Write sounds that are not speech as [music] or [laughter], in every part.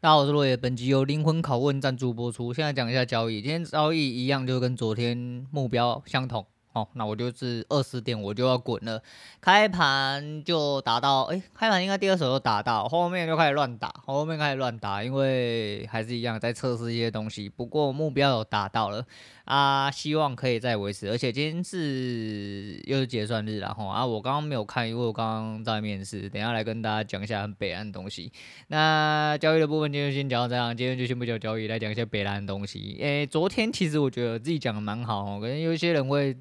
大家好，我是落叶。本集由灵魂拷问赞助播出。现在讲一下交易，今天交易一样，就跟昨天目标相同。哦，那我就是二十点我就要滚了，开盘就达到，哎、开盘应该第二手就达到，后面就开始乱打，后面开始乱打，因为还是一样在测试一些东西，不过目标有达到了啊，希望可以再维持，而且今天是又是结算日了哈啊，我刚刚没有看，因为我刚刚在面试，等下来跟大家讲一下北岸东西。那交易的部分今天先讲到这样，今天就先不讲交易，来讲一下北岸的东西。诶、昨天其实我觉得自己讲的蛮好哦，可能有一些人会。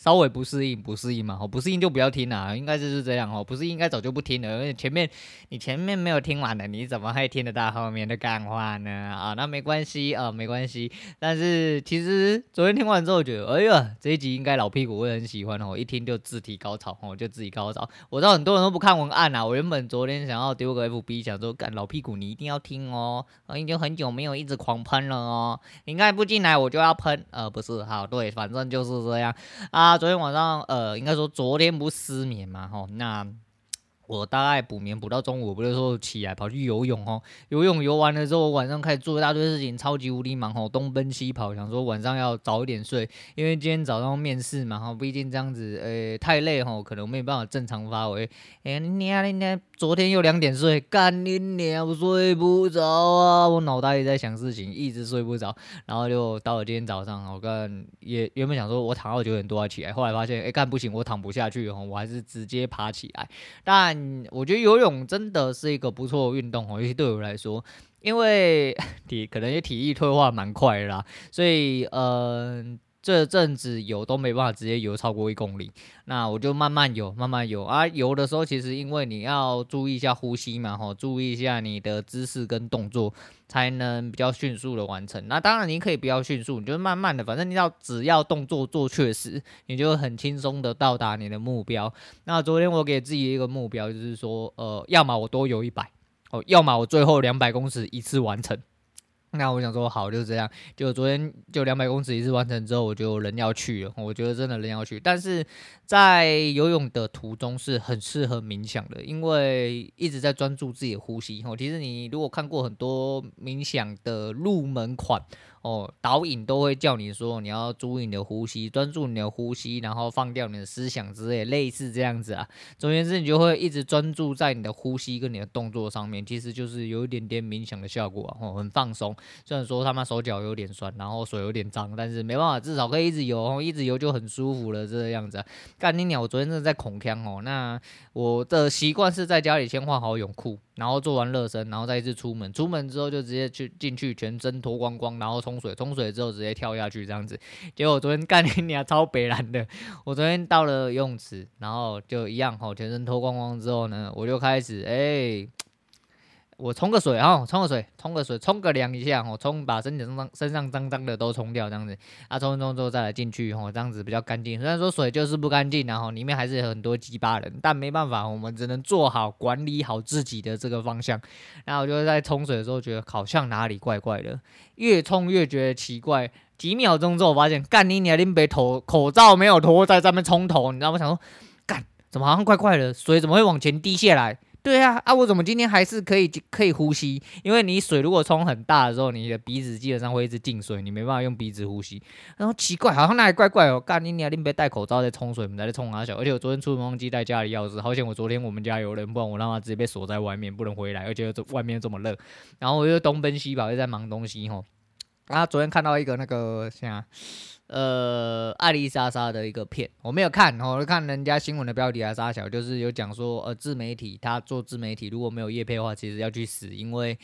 稍微不适应，不适应嘛，哦，不适应就不要听啦，应该就是这样哦，不适应应该早就不听了，因为前面你前面没有听完的，你怎么还听得到后面的干话呢？啊，那没关系啊，没关系。但是其实昨天听完之后，觉得哎呀，这一集应该老屁股会很喜欢哦，一听就自体高潮哦，就自己高潮。我知道很多人都不看文案啊，我原本昨天想要丢个 FB，想说干老屁股你一定要听哦，我已经很久没有一直狂喷了哦，你应该不进来我就要喷，呃，不是，好，对，反正就是这样啊。昨天晚上，呃，应该说昨天不失眠嘛，吼，那我大概补眠补到中午，不是说起来跑去游泳哦，游泳游完了之后，我晚上开始做一大堆事情，超级无敌忙吼，东奔西跑，想说晚上要早一点睡，因为今天早上面试嘛，哈，毕竟这样子，呃，太累哈，可能没办法正常发挥。哎，你啊，你啊。昨天又两点睡，干你娘！我睡不着啊，我脑袋也在想事情，一直睡不着。然后就到了今天早上，我跟也原本想说我躺到九点多要起来，后来发现哎干不行，我躺不下去哦，我还是直接爬起来。但我觉得游泳真的是一个不错的运动哦，尤其对我来说，因为 [laughs] 体可能也体力退化蛮快的啦，所以嗯。这阵子游都没办法直接游超过一公里，那我就慢慢游，慢慢游啊。游的时候其实因为你要注意一下呼吸嘛，吼，注意一下你的姿势跟动作，才能比较迅速的完成。那当然你可以不要迅速，你就慢慢的，反正你要只要动作做确实，你就很轻松的到达你的目标。那昨天我给自己一个目标，就是说，呃，要么我多游一百，哦，要么我最后两百公尺一次完成。那我想说好，就是这样。就昨天就两百公尺一次完成之后，我就人要去了。我觉得真的人要去，但是在游泳的途中是很适合冥想的，因为一直在专注自己的呼吸。哦，其实你如果看过很多冥想的入门款。哦，导引都会叫你说，你要注意你的呼吸，专注你的呼吸，然后放掉你的思想之类，类似这样子啊。总而言之，你就会一直专注在你的呼吸跟你的动作上面，其实就是有一点点冥想的效果啊，哦，很放松。虽然说他妈手脚有点酸，然后水有点脏，但是没办法，至少可以一直游，一直游就很舒服了，这个样子啊。干你鸟，我昨天真的在恐腔哦。那我的习惯是在家里先换好泳裤。然后做完热身，然后再一次出门。出门之后就直接去进去，全身脱光光，然后从冲水，冲水之后直接跳下去这样子。结果我昨天干你俩超北蓝的。我昨天到了游泳池，然后就一样吼，全身脱光光之后呢，我就开始哎。我冲个水哈，冲个水，冲个水，冲个凉一下哈，冲把身体上身上脏脏的都冲掉，这样子啊，冲一冲之后再来进去哦，这样子比较干净。虽然说水就是不干净，然后里面还是有很多鸡巴人，但没办法，我们只能做好管理好自己的这个方向。然后我就在冲水的时候觉得好像哪里怪怪的，越冲越觉得奇怪。几秒钟之后发现，干你娘，林北头口罩没有脱，在上面冲头，你知道？我想说，干怎么好像怪怪的，水怎么会往前滴下来？对啊，啊，我怎么今天还是可以可以呼吸？因为你水如果冲很大的时候，你的鼻子基本上会一直进水，你没办法用鼻子呼吸。然后奇怪，好像那里怪怪哦。干你娘，你别戴口罩在冲水，我们在冲啊小。而且我昨天出门忘记带家里钥匙，好险我昨天我们家有人，不然我让他直接被锁在外面，不能回来。而且外面这么热，然后我就东奔西跑，又在忙东西吼。啊，昨天看到一个那个像。呃，爱丽莎莎的一个片，我没有看，我看人家新闻的标题啊，沙小就是有讲说，呃，自媒体他做自媒体如果没有叶配的话，其实要去死，因为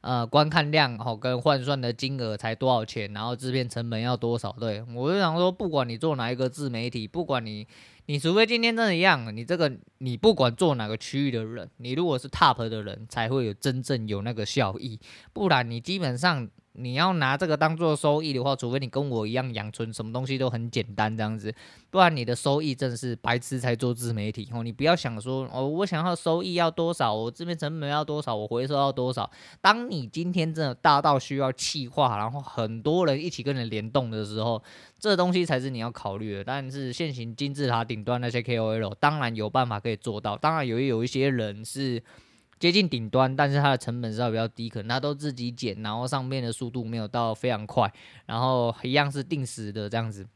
呃，观看量哦跟换算的金额才多少钱，然后制片成本要多少，对，我就想说，不管你做哪一个自媒体，不管你，你除非今天真的一样，你这个你不管做哪个区域的人，你如果是 top 的人，才会有真正有那个效益，不然你基本上。你要拿这个当做收益的话，除非你跟我一样养存什么东西都很简单这样子，不然你的收益真是白痴才做自媒体哦。你不要想说哦，我想要收益要多少，我这边成本要多少，我回收要多少。当你今天真的大到需要气化，然后很多人一起跟你联动的时候，这东西才是你要考虑的。但是现行金字塔顶端那些 KOL，当然有办法可以做到，当然有有一些人是。接近顶端，但是它的成本稍微比较低，可能它都自己剪，然后上面的速度没有到非常快，然后一样是定时的这样子，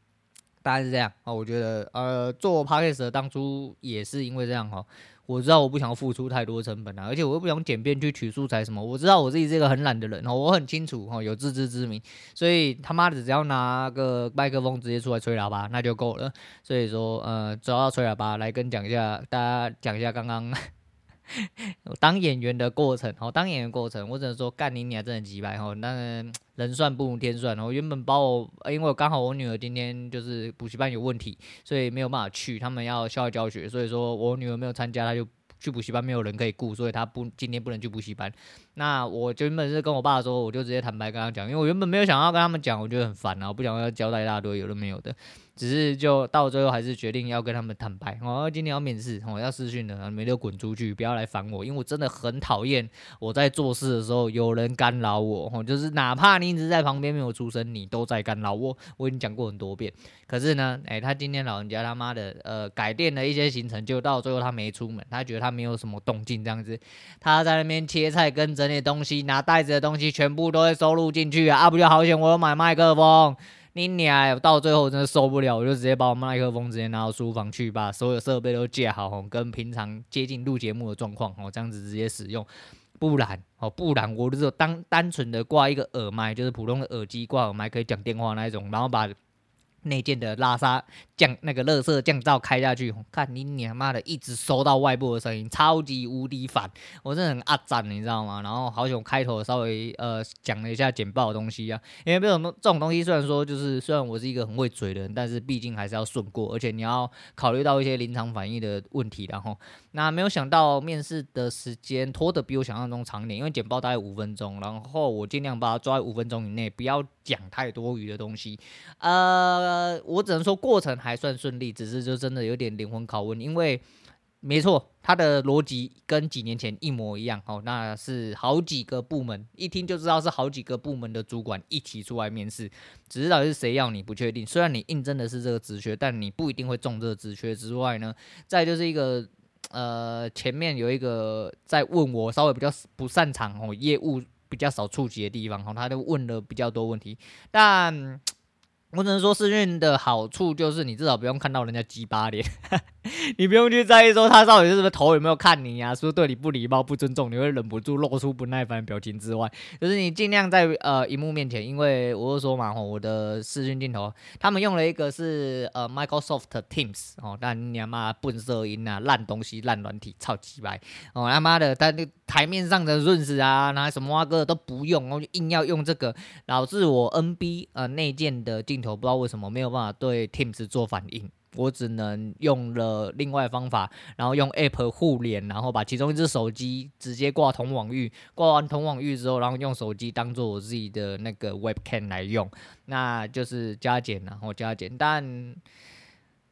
大概是这样啊。我觉得呃，做 Podcast 当初也是因为这样哈。我知道我不想要付出太多成本啊，而且我又不想剪片去取素材什么。我知道我自己是一个很懒的人哦，我很清楚哦，有自知之明，所以他妈的只要拿个麦克风直接出来吹喇叭那就够了。所以说呃，主要吹喇叭来跟讲一下，大家讲一下刚刚当演员的过程哦，当演员过程，我只能说干你娘真的几百哦，那人算不如天算哦。原本把我，因为刚好我女儿今天就是补习班有问题，所以没有办法去，他们要校外教学，所以说我女儿没有参加，她就去补习班，没有人可以顾，所以她不今天不能去补习班。那我原本是跟我爸说，我就直接坦白跟他讲，因为我原本没有想要跟他们讲，我觉得很烦啊，不想要交代一大堆有的没有的。只是就到最后还是决定要跟他们坦白，哦，今天要面试，我、哦、要试训的，没得滚出去，不要来烦我，因为我真的很讨厌我在做事的时候有人干扰我，哦，就是哪怕你一直在旁边没有出声，你都在干扰我。我已经讲过很多遍，可是呢，哎，他今天老人家他妈的，呃，改变了一些行程，就到最后他没出门，他觉得他没有什么动静这样子，他在那边切菜跟整理东西，拿袋子的东西全部都会收录进去啊，啊不就好险我有买麦克风。你娘！到最后真的受不了，我就直接把我麦克风直接拿到书房去，把所有设备都借好，跟平常接近录节目的状况哦，这样子直接使用。不然哦，不然我就当单纯的挂一个耳麦，就是普通的耳机挂耳麦可以讲电话那一种，然后把。内建的拉沙降那个乐色降噪开下去，看你娘妈的一直收到外部的声音，超级无敌烦，我真的很阿赞，你知道吗？然后好久开头稍微呃讲了一下简报的东西啊，因为这种这种东西虽然说就是虽然我是一个很会嘴的人，但是毕竟还是要顺过，而且你要考虑到一些临场反应的问题，然后那没有想到面试的时间拖得比我想象中长一点，因为简报大概五分钟，然后我尽量把它抓在五分钟以内，不要讲太多余的东西，呃。我只能说过程还算顺利，只是就真的有点灵魂拷问，因为没错，他的逻辑跟几年前一模一样。哦，那是好几个部门，一听就知道是好几个部门的主管一起出来面试，只知道是谁要你不确定。虽然你应征的是这个职缺，但你不一定会中这个职缺之外呢，再就是一个呃，前面有一个在问我稍微比较不擅长哦，业务比较少触及的地方，哦，他就问了比较多问题，但。我只能说视讯的好处就是你至少不用看到人家鸡巴脸，[laughs] 你不用去在意说他到底是不是头有没有看你呀、啊，是不是对你不礼貌、不尊重，你会忍不住露出不耐烦的表情之外，就是你尽量在呃荧幕面前，因为我是说嘛，我的视讯镜头，他们用了一个是呃 Microsoft Teams 哦，但你他妈笨色音啊，烂东西、烂软体，操鸡巴哦他妈的，他那台面上的润丝啊，拿什么啊哥都不用，然后硬要用这个，导致我 NB 呃内建的镜。头不知道为什么没有办法对 Teams 做反应，我只能用了另外方法，然后用 App 互联，然后把其中一只手机直接挂同网域，挂完同网域之后，然后用手机当做我自己的那个 Webcam 来用，那就是加减，然后加减，但。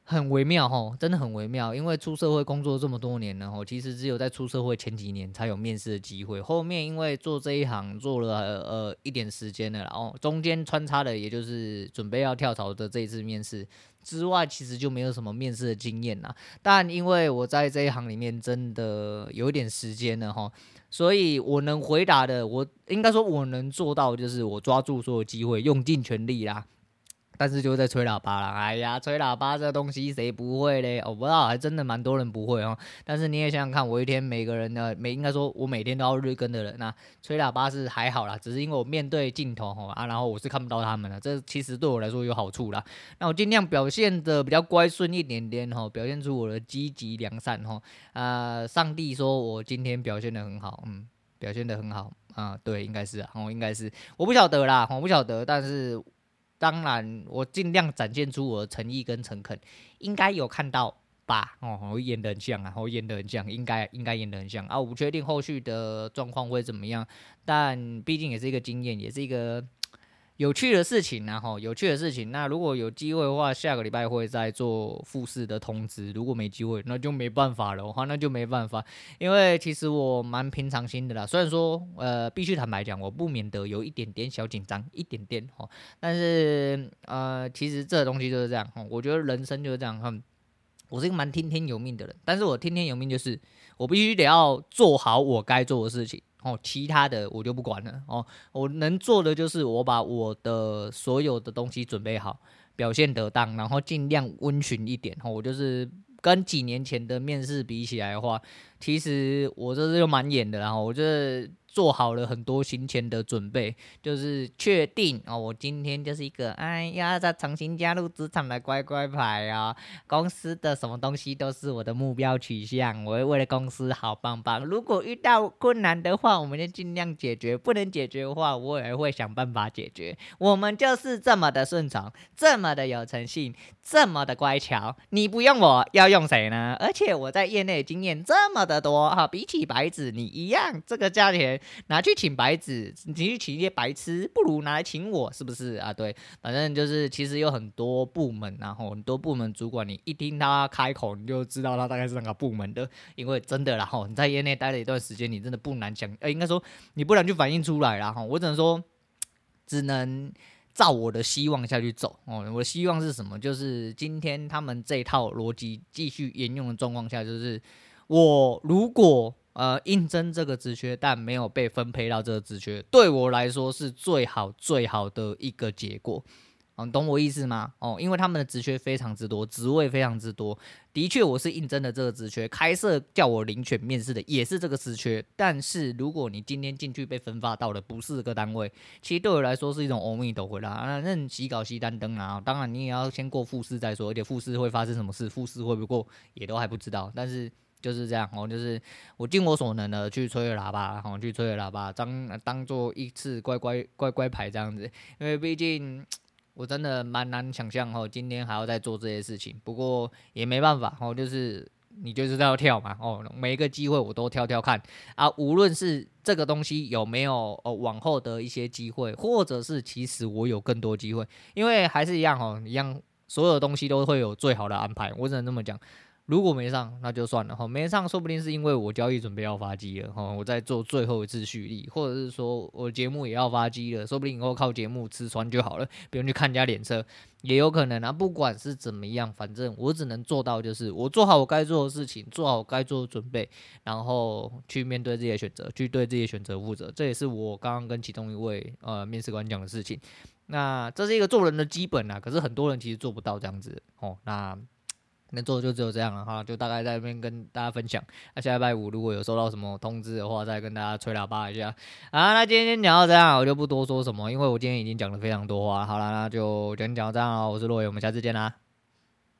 很微妙吼，真的很微妙，因为出社会工作这么多年了吼，其实只有在出社会前几年才有面试的机会，后面因为做这一行做了呃一点时间了，然后中间穿插的也就是准备要跳槽的这一次面试之外，其实就没有什么面试的经验啦。但因为我在这一行里面真的有一点时间了哈，所以我能回答的，我应该说我能做到，就是我抓住所有机会，用尽全力啦。但是就在吹喇叭啦，哎呀，吹喇叭这东西谁不会嘞？我不知道，还真的蛮多人不会哦。但是你也想想看，我一天每个人呢，每应该说我每天都要日更的人，那吹喇叭是还好啦，只是因为我面对镜头哈啊，然后我是看不到他们的，这其实对我来说有好处啦。那我尽量表现的比较乖顺一点点哈，表现出我的积极良善哈。呃，上帝说我今天表现的很好，嗯，表现的很好啊，对，应该是啊，应该是，我不晓得啦，我不晓得，但是。当然，我尽量展现出我的诚意跟诚恳，应该有看到吧？哦，我演的很像啊，我演的很像，应该应该演的很像啊。我不确定后续的状况会怎么样，但毕竟也是一个经验，也是一个。有趣的事情，然后有趣的事情。那如果有机会的话，下个礼拜会再做复试的通知。如果没机会，那就没办法了。哈，那就没办法。因为其实我蛮平常心的啦。虽然说，呃，必须坦白讲，我不免得有一点点小紧张，一点点哈。但是，呃，其实这东西就是这样。哈，我觉得人生就是这样。我是一个蛮听天由命的人，但是我听天由命就是我必须得要做好我该做的事情哦，其他的我就不管了哦。我能做的就是我把我的所有的东西准备好，表现得当，然后尽量温驯一点哦。我就是跟几年前的面试比起来的话，其实我这是蛮严的，然后我觉得。做好了很多行前的准备，就是确定哦，我今天就是一个哎呀，在重新加入职场的乖乖牌啊，公司的什么东西都是我的目标取向，我会为了公司好棒棒。如果遇到困难的话，我们就尽量解决；不能解决的话，我也会想办法解决。我们就是这么的顺从，这么的有诚信，这么的乖巧。你不用我，要用谁呢？而且我在业内经验这么的多哈，比起白纸你一样，这个价钱。拿去请白纸，你去请一些白痴，不如拿来请我，是不是啊？对，反正就是其实有很多部门，然后很多部门主管，你一听他开口，你就知道他大概是哪个部门的，因为真的然后，你在业内待了一段时间，你真的不难讲，呃，应该说你不难去反映出来然后，我只能说，只能照我的希望下去走哦。我的希望是什么？就是今天他们这套逻辑继续沿用的状况下，就是我如果。呃，应征这个职缺，但没有被分配到这个职缺，对我来说是最好最好的一个结果。嗯、懂我意思吗？哦，因为他们的职缺非常之多，职位非常之多。的确，我是应征的这个职缺，开设叫我遴选面试的也是这个职缺。但是，如果你今天进去被分发到的不是这个单位，其实对我来说是一种阿弥陀佛啦。那那洗稿熄单灯啊，当然你也要先过复试再说，而且复试会发生什么事，复试会不会过也都还不知道。但是。就是这样哦，就是我尽我所能的去吹喇叭，然后去吹喇叭，当当做一次乖乖乖乖牌这样子。因为毕竟我真的蛮难想象哦，今天还要再做这些事情。不过也没办法哦，就是你就是要跳嘛哦，每一个机会我都跳跳看啊。无论是这个东西有没有哦往后的一些机会，或者是其实我有更多机会，因为还是一样哦，一样所有东西都会有最好的安排。我只能这么讲。如果没上，那就算了哈。没上，说不定是因为我交易准备要发机了哈。我在做最后一次蓄力，或者是说我节目也要发机了，说不定以后靠节目吃穿就好了，不用去看人家脸色，也有可能啊。不管是怎么样，反正我只能做到就是我做好我该做的事情，做好我该做的准备，然后去面对自己的选择，去对自己的选择负责。这也是我刚刚跟其中一位呃面试官讲的事情。那这是一个做人的基本啊，可是很多人其实做不到这样子哦。那。能做的就只有这样了哈，就大概在这边跟大家分享。那下礼拜五如果有收到什么通知的话，再跟大家吹喇叭一下。啊，那今天讲到这样，我就不多说什么，因为我今天已经讲了非常多话。好了，那就今天讲到这样了，我是洛伟，我们下次见啦。